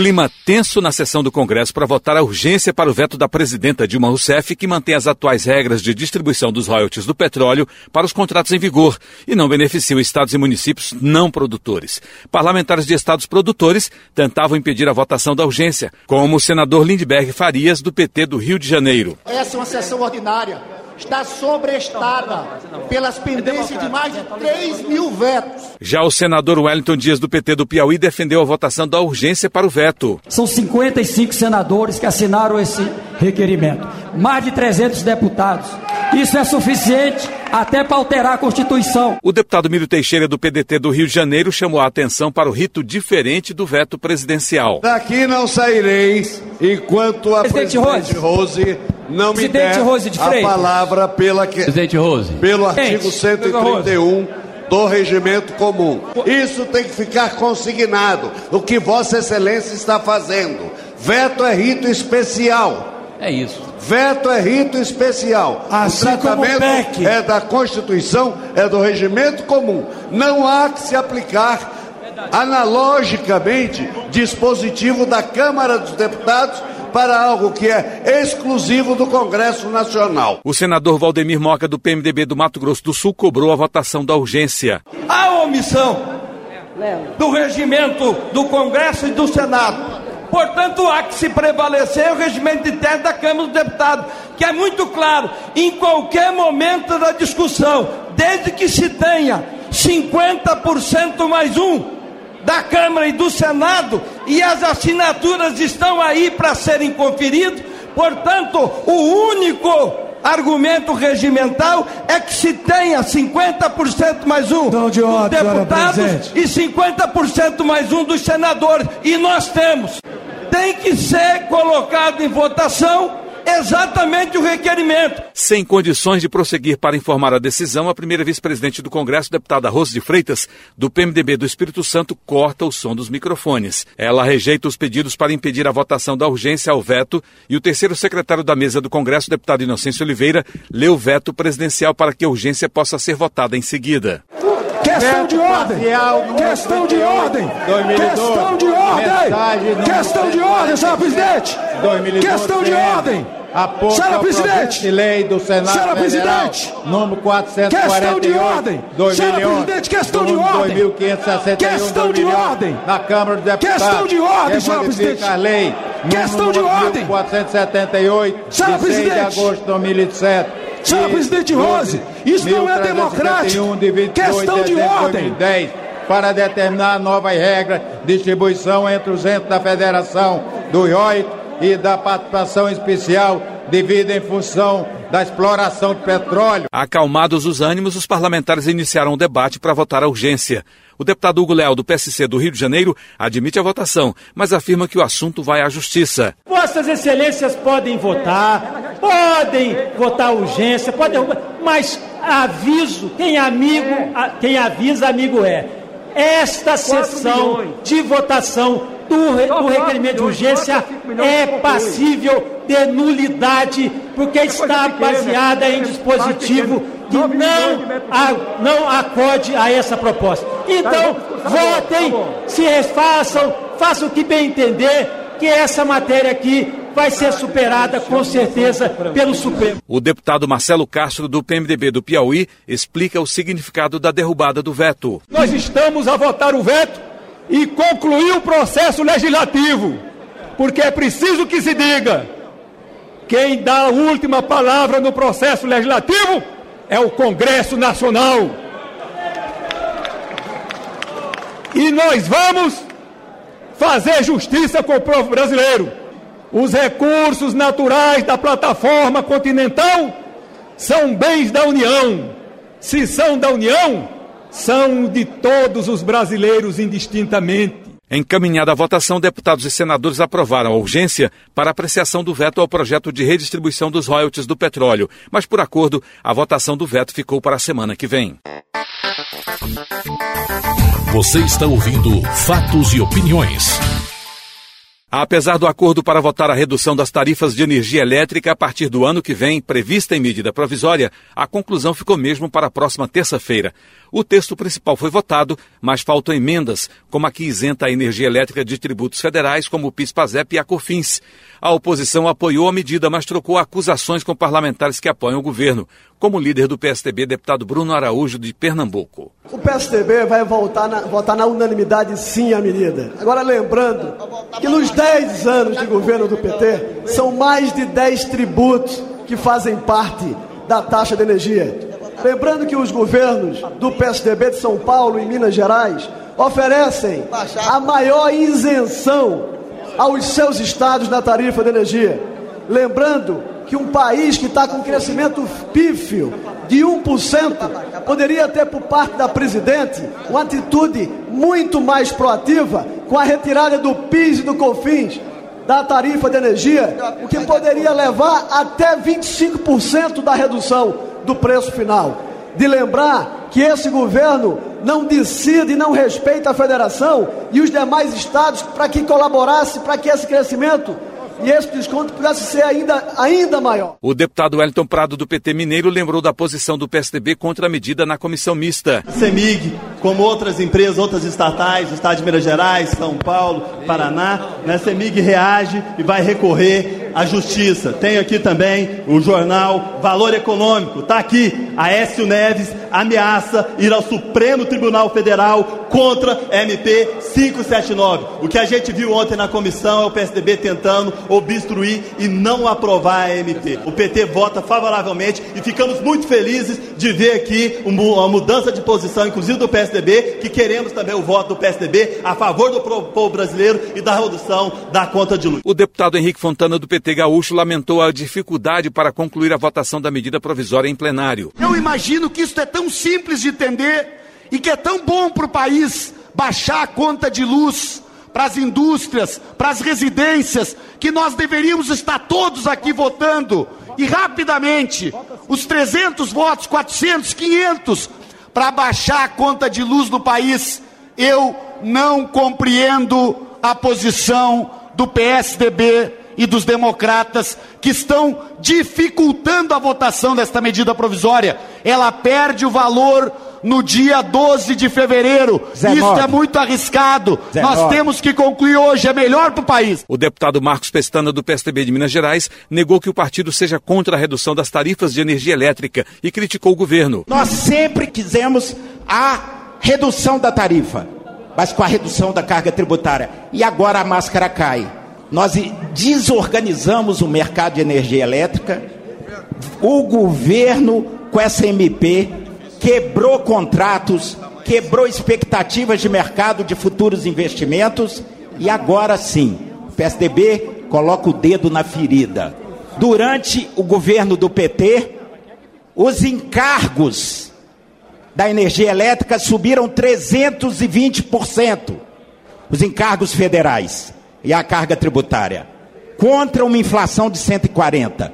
Clima tenso na sessão do Congresso para votar a urgência para o veto da presidenta Dilma Rousseff, que mantém as atuais regras de distribuição dos royalties do petróleo para os contratos em vigor e não beneficia estados e municípios não produtores. Parlamentares de estados produtores tentavam impedir a votação da urgência, como o senador Lindbergh Farias, do PT do Rio de Janeiro. Essa é uma sessão ordinária está sobrestada pelas pendências de mais de 3 mil vetos. Já o senador Wellington Dias, do PT do Piauí, defendeu a votação da urgência para o veto. São 55 senadores que assinaram esse requerimento, mais de 300 deputados. Isso é suficiente até para alterar a Constituição. O deputado Miro Teixeira, do PDT do Rio de Janeiro, chamou a atenção para o rito diferente do veto presidencial. Daqui não saireis enquanto a presidente, presidente Rose. Rose não me der Rose de a palavra pela que, presidente Rose. pelo artigo 131 do regimento comum. Isso tem que ficar consignado. O que Vossa Excelência está fazendo. Veto é rito especial. É isso. Veto é rito especial. Assim o tratamento é da Constituição, é do regimento comum. Não há que se aplicar analogicamente dispositivo da Câmara dos Deputados para algo que é exclusivo do Congresso Nacional. O senador Valdemir Moca, do PMDB do Mato Grosso do Sul, cobrou a votação da urgência. A omissão do regimento do Congresso e do Senado Portanto, há que se prevalecer o regimento interno da Câmara dos Deputados, que é muito claro, em qualquer momento da discussão, desde que se tenha 50% mais um da Câmara e do Senado, e as assinaturas estão aí para serem conferidas, portanto, o único argumento regimental é que se tenha 50% mais um dos deputados e 50% mais um dos senadores. E nós temos. Tem que ser colocado em votação exatamente o requerimento. Sem condições de prosseguir para informar a decisão, a primeira vice-presidente do Congresso, deputada Rose de Freitas, do PMDB do Espírito Santo, corta o som dos microfones. Ela rejeita os pedidos para impedir a votação da urgência ao veto e o terceiro secretário da mesa do Congresso, deputado Inocêncio Oliveira, lê o veto presidencial para que a urgência possa ser votada em seguida. Questão de ordem. Questão de ordem. Questão de ordem. Questão de ordem, senhor presidente. Questão de ordem. Apoio Senhora Presidente! De lei do Senado Senhora Presidente! Número 448. Questão de ordem! 2011, Senhora Presidente, questão de ordem! 2561 questão de ordem! Na Câmara dos Deputados. Questão de ordem, senhora Presidente! A lei questão de ordem! 478, senhora de 6 Presidente. de agosto de 2007. Senhora Presidente Rose, isso não é democrático! De 28 questão de, de ordem! 2010, para determinar novas regras distribuição entre os entes da Federação do IOI e da participação especial devido em função da exploração de petróleo. Acalmados os ânimos, os parlamentares iniciaram o debate para votar a urgência. O deputado Hugo Leal, do PSC do Rio de Janeiro, admite a votação, mas afirma que o assunto vai à justiça. Vossas Excelências podem votar, podem votar a urgência, podem, mas aviso, quem amigo, quem avisa amigo é. Esta sessão de votação do, do requerimento de urgência é passível de nulidade, porque está baseada em dispositivo que não, a, não acode a essa proposta. Então, votem, se façam, façam o que bem entender, que essa matéria aqui vai ser superada com certeza pelo Supremo. O deputado Marcelo Castro, do PMDB do Piauí, explica o significado da derrubada do veto. Nós estamos a votar o veto e concluir o processo legislativo, porque é preciso que se diga: quem dá a última palavra no processo legislativo é o Congresso Nacional. E nós vamos fazer justiça com o povo brasileiro. Os recursos naturais da plataforma continental são bens da União. Se são da União, são de todos os brasileiros indistintamente. Encaminhada a votação, deputados e senadores aprovaram a urgência para apreciação do veto ao projeto de redistribuição dos royalties do petróleo, mas por acordo, a votação do veto ficou para a semana que vem. Você está ouvindo Fatos e Opiniões. Apesar do acordo para votar a redução das tarifas de energia elétrica a partir do ano que vem, prevista em medida provisória, a conclusão ficou mesmo para a próxima terça-feira. O texto principal foi votado, mas faltam emendas, como a que isenta a energia elétrica de tributos federais, como o PIS-PASEP e a COFINS. A oposição apoiou a medida, mas trocou acusações com parlamentares que apoiam o governo, como líder do PSDB, deputado Bruno Araújo, de Pernambuco. O PSDB vai votar na, votar na unanimidade sim a medida. Agora, lembrando que nos 10 anos de governo do PT, são mais de 10 tributos que fazem parte da taxa de energia. Lembrando que os governos do PSDB de São Paulo e Minas Gerais oferecem a maior isenção aos seus estados na tarifa de energia. Lembrando que um país que está com crescimento pífio de 1% poderia ter por parte da presidente uma atitude muito mais proativa com a retirada do PIS e do COFINS da tarifa de energia, o que poderia levar até 25% da redução do preço final. De lembrar que esse governo não decide e não respeita a federação e os demais estados para que colaborasse para que esse crescimento e esse desconto pudesse ser ainda, ainda maior. O deputado Wellington Prado, do PT Mineiro, lembrou da posição do PSDB contra a medida na comissão mista. A CEMIG, como outras empresas, outras estatais, o Estado de Minas Gerais, São Paulo, Paraná, né, a CEMIG reage e vai recorrer à justiça. Tem aqui também o jornal Valor Econômico. Está aqui. Aécio Neves ameaça ir ao Supremo Tribunal Federal contra MP 579. O que a gente viu ontem na comissão é o PSDB tentando obstruir e não aprovar a MP. O PT vota favoravelmente e ficamos muito felizes de ver aqui uma mudança de posição, inclusive do PSDB, que queremos também o voto do PSDB a favor do povo brasileiro e da redução da conta de luz. O deputado Henrique Fontana, do PT Gaúcho, lamentou a dificuldade para concluir a votação da medida provisória em plenário. Eu imagino que isso é tão simples de entender e que é tão bom para o país baixar a conta de luz para as indústrias, para as residências, que nós deveríamos estar todos aqui votando e rapidamente os 300 votos, 400, 500 para baixar a conta de luz no país. Eu não compreendo a posição do PSDB e dos democratas que estão dificultando a votação desta medida provisória. Ela perde o valor no dia 12 de fevereiro. Zé Isso é muito arriscado. Zé Nós temos que concluir hoje, é melhor para o país. O deputado Marcos Pestana, do PSDB de Minas Gerais, negou que o partido seja contra a redução das tarifas de energia elétrica e criticou o governo. Nós sempre quisemos a redução da tarifa, mas com a redução da carga tributária. E agora a máscara cai. Nós desorganizamos o mercado de energia elétrica. O governo, com essa MP, quebrou contratos, quebrou expectativas de mercado de futuros investimentos e agora sim, o PSDB coloca o dedo na ferida. Durante o governo do PT, os encargos da energia elétrica subiram 320%. Os encargos federais e a carga tributária contra uma inflação de 140.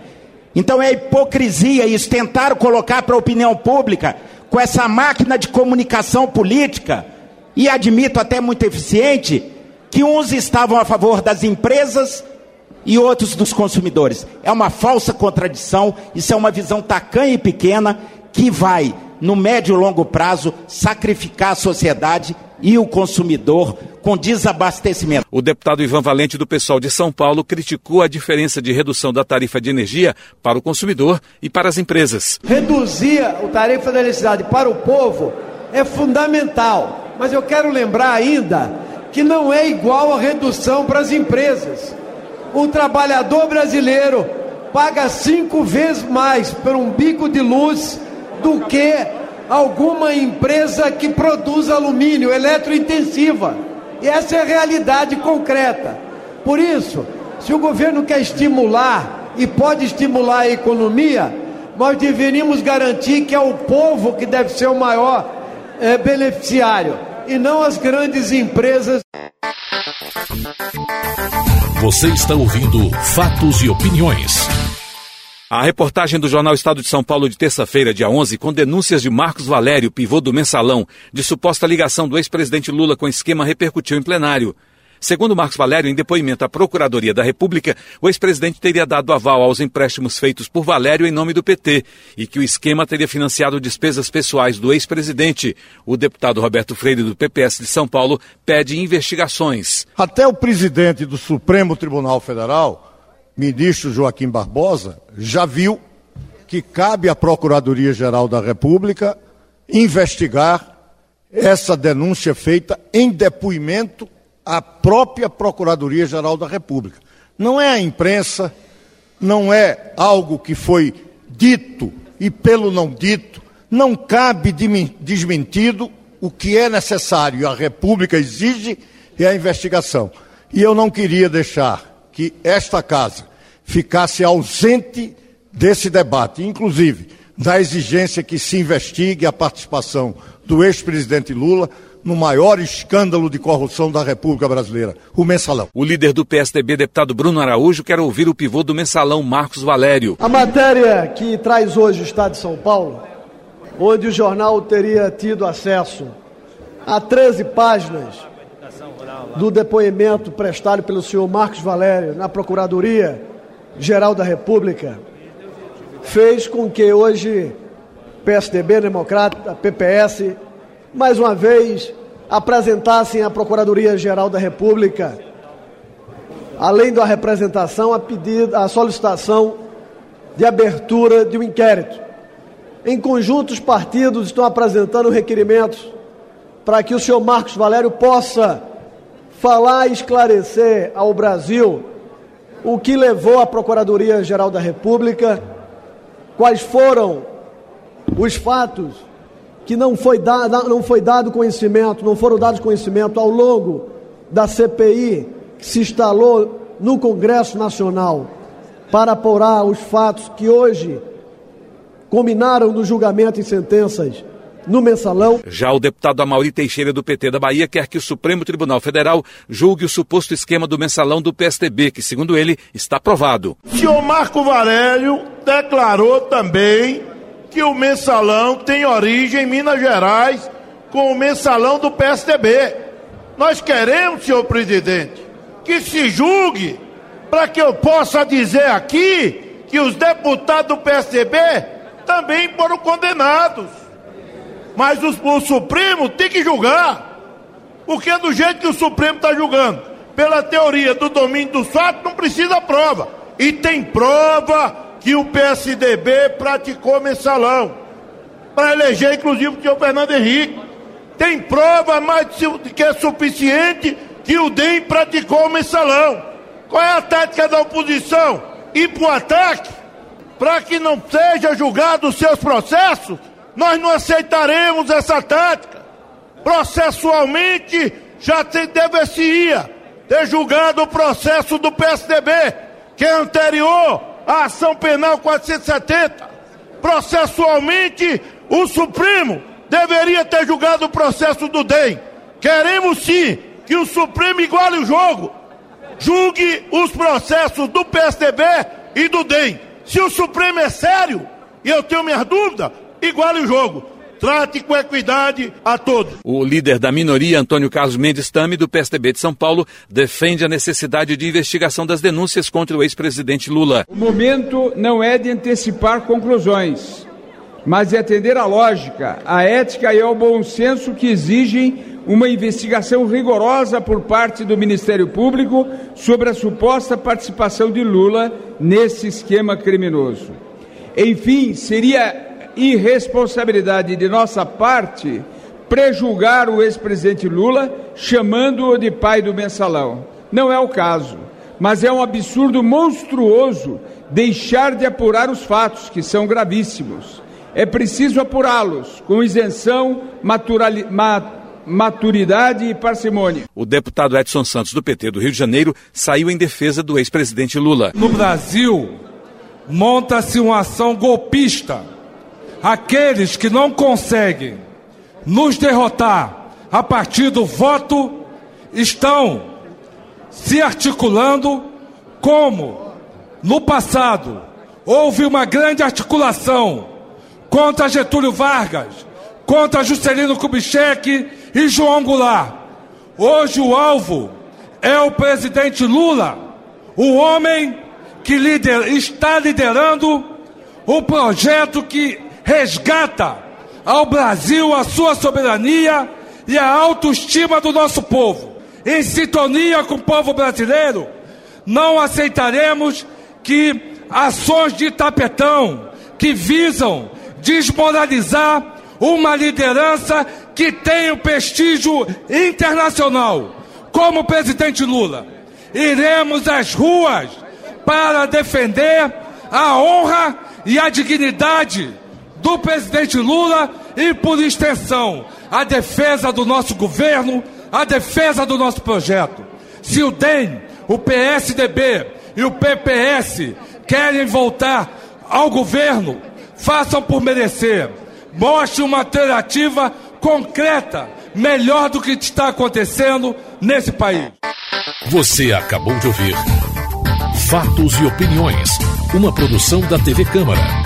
Então é hipocrisia isso, tentaram colocar para a opinião pública com essa máquina de comunicação política, e admito até muito eficiente, que uns estavam a favor das empresas e outros dos consumidores. É uma falsa contradição, isso é uma visão tacanha e pequena que vai, no médio e longo prazo, sacrificar a sociedade e o consumidor com desabastecimento. O deputado Ivan Valente, do pessoal de São Paulo, criticou a diferença de redução da tarifa de energia para o consumidor e para as empresas. Reduzir a tarifa da eletricidade para o povo é fundamental, mas eu quero lembrar ainda que não é igual a redução para as empresas. O trabalhador brasileiro paga cinco vezes mais por um bico de luz do que alguma empresa que produz alumínio eletrointensiva. E essa é a realidade concreta. Por isso, se o governo quer estimular e pode estimular a economia, nós deveríamos garantir que é o povo que deve ser o maior é, beneficiário e não as grandes empresas. Você está ouvindo Fatos e Opiniões. A reportagem do Jornal Estado de São Paulo de terça-feira, dia 11, com denúncias de Marcos Valério, pivô do mensalão, de suposta ligação do ex-presidente Lula com esquema repercutiu em plenário. Segundo Marcos Valério, em depoimento à Procuradoria da República, o ex-presidente teria dado aval aos empréstimos feitos por Valério em nome do PT e que o esquema teria financiado despesas pessoais do ex-presidente. O deputado Roberto Freire, do PPS de São Paulo, pede investigações. Até o presidente do Supremo Tribunal Federal, ministro Joaquim Barbosa, já viu que cabe à Procuradoria-Geral da República investigar essa denúncia feita em depoimento à própria Procuradoria-Geral da República. Não é a imprensa, não é algo que foi dito e pelo não dito, não cabe desmentido o que é necessário a República exige é a investigação. E eu não queria deixar que esta casa ficasse ausente desse debate, inclusive da exigência que se investigue a participação do ex-presidente Lula no maior escândalo de corrupção da República Brasileira, o mensalão. O líder do PSDB, deputado Bruno Araújo, quer ouvir o pivô do mensalão, Marcos Valério. A matéria que traz hoje o Estado de São Paulo, onde o jornal teria tido acesso a 13 páginas do depoimento prestado pelo senhor Marcos Valério na Procuradoria Geral da República, fez com que hoje PSDB, Democrata, PPS, mais uma vez apresentassem à Procuradoria-Geral da República, além da representação, a, pedido, a solicitação de abertura de um inquérito. Em conjunto, os partidos estão apresentando requerimentos para que o senhor Marcos Valério possa falar e esclarecer ao Brasil o que levou a Procuradoria-Geral da República, quais foram os fatos que não foi, dado, não foi dado conhecimento, não foram dados conhecimento ao longo da CPI que se instalou no Congresso Nacional para apurar os fatos que hoje culminaram no julgamento e sentenças no mensalão. Já o deputado Amauri Teixeira do PT da Bahia quer que o Supremo Tribunal Federal julgue o suposto esquema do mensalão do PSDB, que, segundo ele, está aprovado. O senhor Marco Varélio declarou também que o mensalão tem origem em Minas Gerais com o mensalão do PSDB. Nós queremos, senhor presidente, que se julgue para que eu possa dizer aqui que os deputados do PSDB também foram condenados. Mas o, o Supremo tem que julgar. Porque do jeito que o Supremo está julgando, pela teoria do domínio dos fatos, não precisa prova. E tem prova que o PSDB praticou mensalão para eleger, inclusive, o senhor Fernando Henrique. Tem prova mais que é suficiente que o DEM praticou mensalão. Qual é a tática da oposição? Ir para o ataque para que não seja julgado os seus processos? Nós não aceitaremos essa tática. Processualmente, já deveria ter julgado o processo do PSDB, que é anterior a ação penal 470. Processualmente, o Supremo deveria ter julgado o processo do DEM. Queremos sim que o Supremo iguale o jogo. Julgue os processos do PSDB e do DEM. Se o Supremo é sério, e eu tenho minhas dúvidas, iguale o jogo. Trate com equidade a todos. O líder da minoria, Antônio Carlos Mendes Tame, do PSDB de São Paulo, defende a necessidade de investigação das denúncias contra o ex-presidente Lula. O momento não é de antecipar conclusões, mas de atender à lógica, à ética e ao bom senso que exigem uma investigação rigorosa por parte do Ministério Público sobre a suposta participação de Lula nesse esquema criminoso. Enfim, seria irresponsabilidade de nossa parte prejulgar o ex-presidente Lula, chamando-o de pai do mensalão. Não é o caso, mas é um absurdo monstruoso deixar de apurar os fatos, que são gravíssimos. É preciso apurá-los com isenção, maturidade e parcimônia. O deputado Edson Santos, do PT do Rio de Janeiro, saiu em defesa do ex-presidente Lula. No Brasil, monta-se uma ação golpista aqueles que não conseguem nos derrotar a partir do voto estão se articulando como no passado houve uma grande articulação contra Getúlio Vargas, contra Juscelino Kubitschek e João Goulart. Hoje o alvo é o presidente Lula, o homem que lider, está liderando um projeto que resgata ao Brasil a sua soberania e a autoestima do nosso povo. Em sintonia com o povo brasileiro, não aceitaremos que ações de tapetão que visam desmoralizar uma liderança que tem o prestígio internacional, como o presidente Lula. Iremos às ruas para defender a honra e a dignidade do presidente Lula e, por extensão, a defesa do nosso governo, a defesa do nosso projeto. Se o DEM, o PSDB e o PPS querem voltar ao governo, façam por merecer. Mostre uma alternativa concreta, melhor do que está acontecendo nesse país. Você acabou de ouvir Fatos e Opiniões, uma produção da TV Câmara.